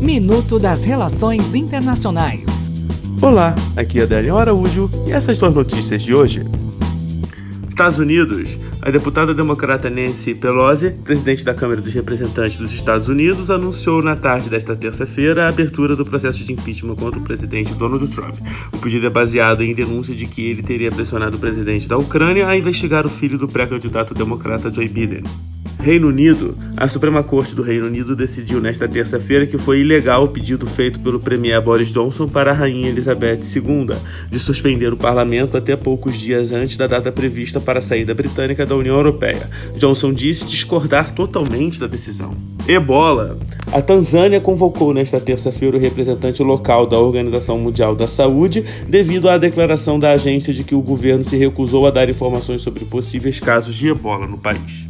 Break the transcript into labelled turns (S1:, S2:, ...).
S1: Minuto das Relações Internacionais.
S2: Olá, aqui é Adélio Araújo e essas duas notícias de hoje. Estados Unidos, a deputada democrata Nancy Pelosi, presidente da Câmara dos Representantes dos Estados Unidos, anunciou na tarde desta terça-feira a abertura do processo de impeachment contra o presidente Donald Trump. O pedido é baseado em denúncia de que ele teria pressionado o presidente da Ucrânia a investigar o filho do pré-candidato democrata Joe Biden. Reino Unido, a Suprema Corte do Reino Unido decidiu nesta terça-feira que foi ilegal o pedido feito pelo premier Boris Johnson para a rainha Elizabeth II de suspender o parlamento até poucos dias antes da data prevista para a saída britânica da União Europeia. Johnson disse discordar totalmente da decisão. Ebola. A Tanzânia convocou nesta terça-feira o representante local da Organização Mundial da Saúde devido à declaração da agência de que o governo se recusou a dar informações sobre possíveis casos de ebola no país.